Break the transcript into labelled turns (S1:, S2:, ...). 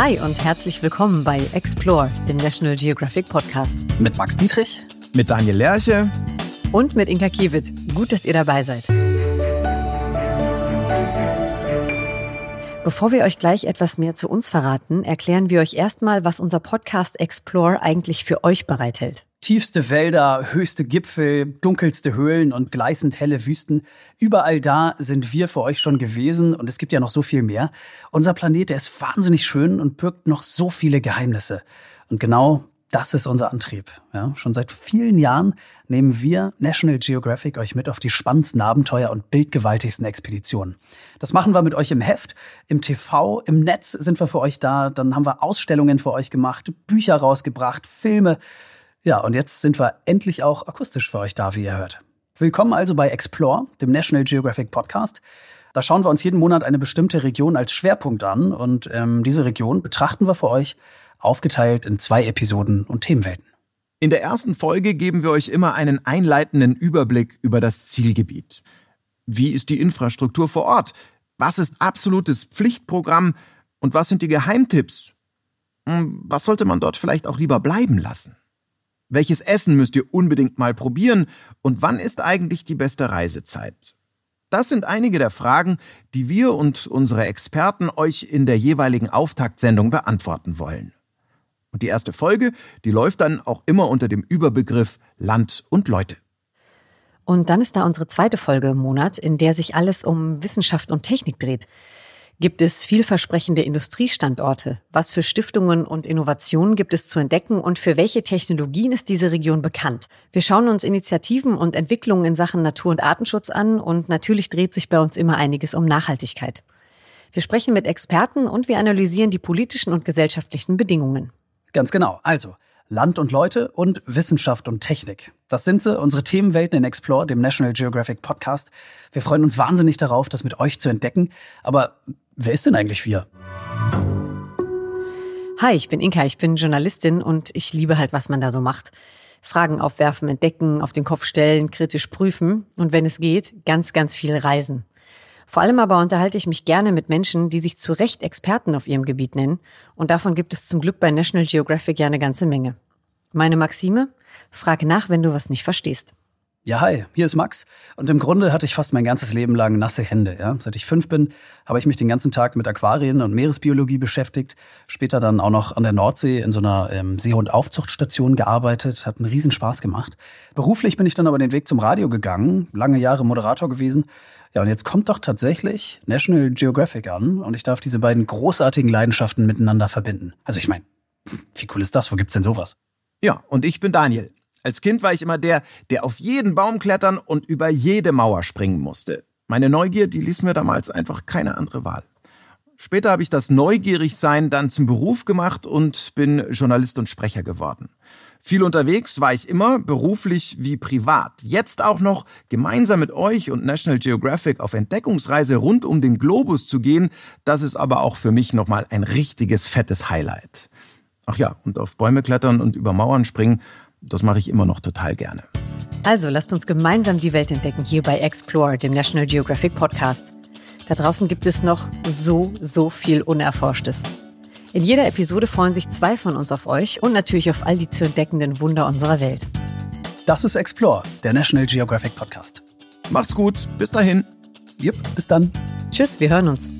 S1: Hi und herzlich willkommen bei Explore, dem National Geographic Podcast.
S2: Mit Max Dietrich,
S3: mit Daniel Lerche
S1: und mit Inka Kiewit. Gut, dass ihr dabei seid. Bevor wir euch gleich etwas mehr zu uns verraten, erklären wir euch erstmal, was unser Podcast Explore eigentlich für euch bereithält.
S2: Tiefste Wälder, höchste Gipfel, dunkelste Höhlen und gleißend helle Wüsten. Überall da sind wir für euch schon gewesen und es gibt ja noch so viel mehr. Unser Planet, der ist wahnsinnig schön und birgt noch so viele Geheimnisse. Und genau das ist unser Antrieb. Ja, schon seit vielen Jahren nehmen wir National Geographic euch mit auf die spannendsten Abenteuer und bildgewaltigsten Expeditionen. Das machen wir mit euch im Heft, im TV, im Netz sind wir für euch da. Dann haben wir Ausstellungen für euch gemacht, Bücher rausgebracht, Filme. Ja, und jetzt sind wir endlich auch akustisch für euch da, wie ihr hört. Willkommen also bei Explore, dem National Geographic Podcast. Da schauen wir uns jeden Monat eine bestimmte Region als Schwerpunkt an und ähm, diese Region betrachten wir für euch aufgeteilt in zwei Episoden und Themenwelten.
S3: In der ersten Folge geben wir euch immer einen einleitenden Überblick über das Zielgebiet. Wie ist die Infrastruktur vor Ort? Was ist absolutes Pflichtprogramm? Und was sind die Geheimtipps? Hm, was sollte man dort vielleicht auch lieber bleiben lassen? Welches Essen müsst ihr unbedingt mal probieren? Und wann ist eigentlich die beste Reisezeit? Das sind einige der Fragen, die wir und unsere Experten euch in der jeweiligen Auftaktsendung beantworten wollen. Und die erste Folge, die läuft dann auch immer unter dem Überbegriff Land und Leute.
S1: Und dann ist da unsere zweite Folge im Monat, in der sich alles um Wissenschaft und Technik dreht. Gibt es vielversprechende Industriestandorte? Was für Stiftungen und Innovationen gibt es zu entdecken und für welche Technologien ist diese Region bekannt? Wir schauen uns Initiativen und Entwicklungen in Sachen Natur- und Artenschutz an und natürlich dreht sich bei uns immer einiges um Nachhaltigkeit. Wir sprechen mit Experten und wir analysieren die politischen und gesellschaftlichen Bedingungen.
S2: Ganz genau. Also, Land und Leute und Wissenschaft und Technik. Das sind sie, unsere Themenwelten in Explore, dem National Geographic Podcast. Wir freuen uns wahnsinnig darauf, das mit euch zu entdecken. Aber wer ist denn eigentlich wir?
S1: Hi, ich bin Inka, ich bin Journalistin und ich liebe halt, was man da so macht. Fragen aufwerfen, entdecken, auf den Kopf stellen, kritisch prüfen und wenn es geht, ganz, ganz viel reisen. Vor allem aber unterhalte ich mich gerne mit Menschen, die sich zu Recht Experten auf ihrem Gebiet nennen. Und davon gibt es zum Glück bei National Geographic ja eine ganze Menge. Meine Maxime? Frage nach, wenn du was nicht verstehst.
S2: Ja, hi, hier ist Max. Und im Grunde hatte ich fast mein ganzes Leben lang nasse Hände. Ja? Seit ich fünf bin, habe ich mich den ganzen Tag mit Aquarien und Meeresbiologie beschäftigt. Später dann auch noch an der Nordsee in so einer ähm, Seehundaufzuchtstation gearbeitet. Hat einen Riesenspaß gemacht. Beruflich bin ich dann aber den Weg zum Radio gegangen, lange Jahre Moderator gewesen. Ja, und jetzt kommt doch tatsächlich National Geographic an und ich darf diese beiden großartigen Leidenschaften miteinander verbinden. Also ich meine, wie cool ist das? Wo gibt's denn sowas?
S3: Ja, und ich bin Daniel. Als Kind war ich immer der, der auf jeden Baum klettern und über jede Mauer springen musste. Meine Neugier, die ließ mir damals einfach keine andere Wahl. Später habe ich das Neugierigsein dann zum Beruf gemacht und bin Journalist und Sprecher geworden. Viel unterwegs war ich immer, beruflich wie privat. Jetzt auch noch gemeinsam mit euch und National Geographic auf Entdeckungsreise rund um den Globus zu gehen, das ist aber auch für mich nochmal ein richtiges fettes Highlight. Ach ja, und auf Bäume klettern und über Mauern springen, das mache ich immer noch total gerne.
S1: Also lasst uns gemeinsam die Welt entdecken hier bei Explore, dem National Geographic Podcast. Da draußen gibt es noch so, so viel Unerforschtes. In jeder Episode freuen sich zwei von uns auf euch und natürlich auf all die zu entdeckenden Wunder unserer Welt.
S2: Das ist Explore, der National Geographic Podcast.
S3: Macht's gut, bis dahin.
S2: Jupp, bis dann.
S1: Tschüss, wir hören uns.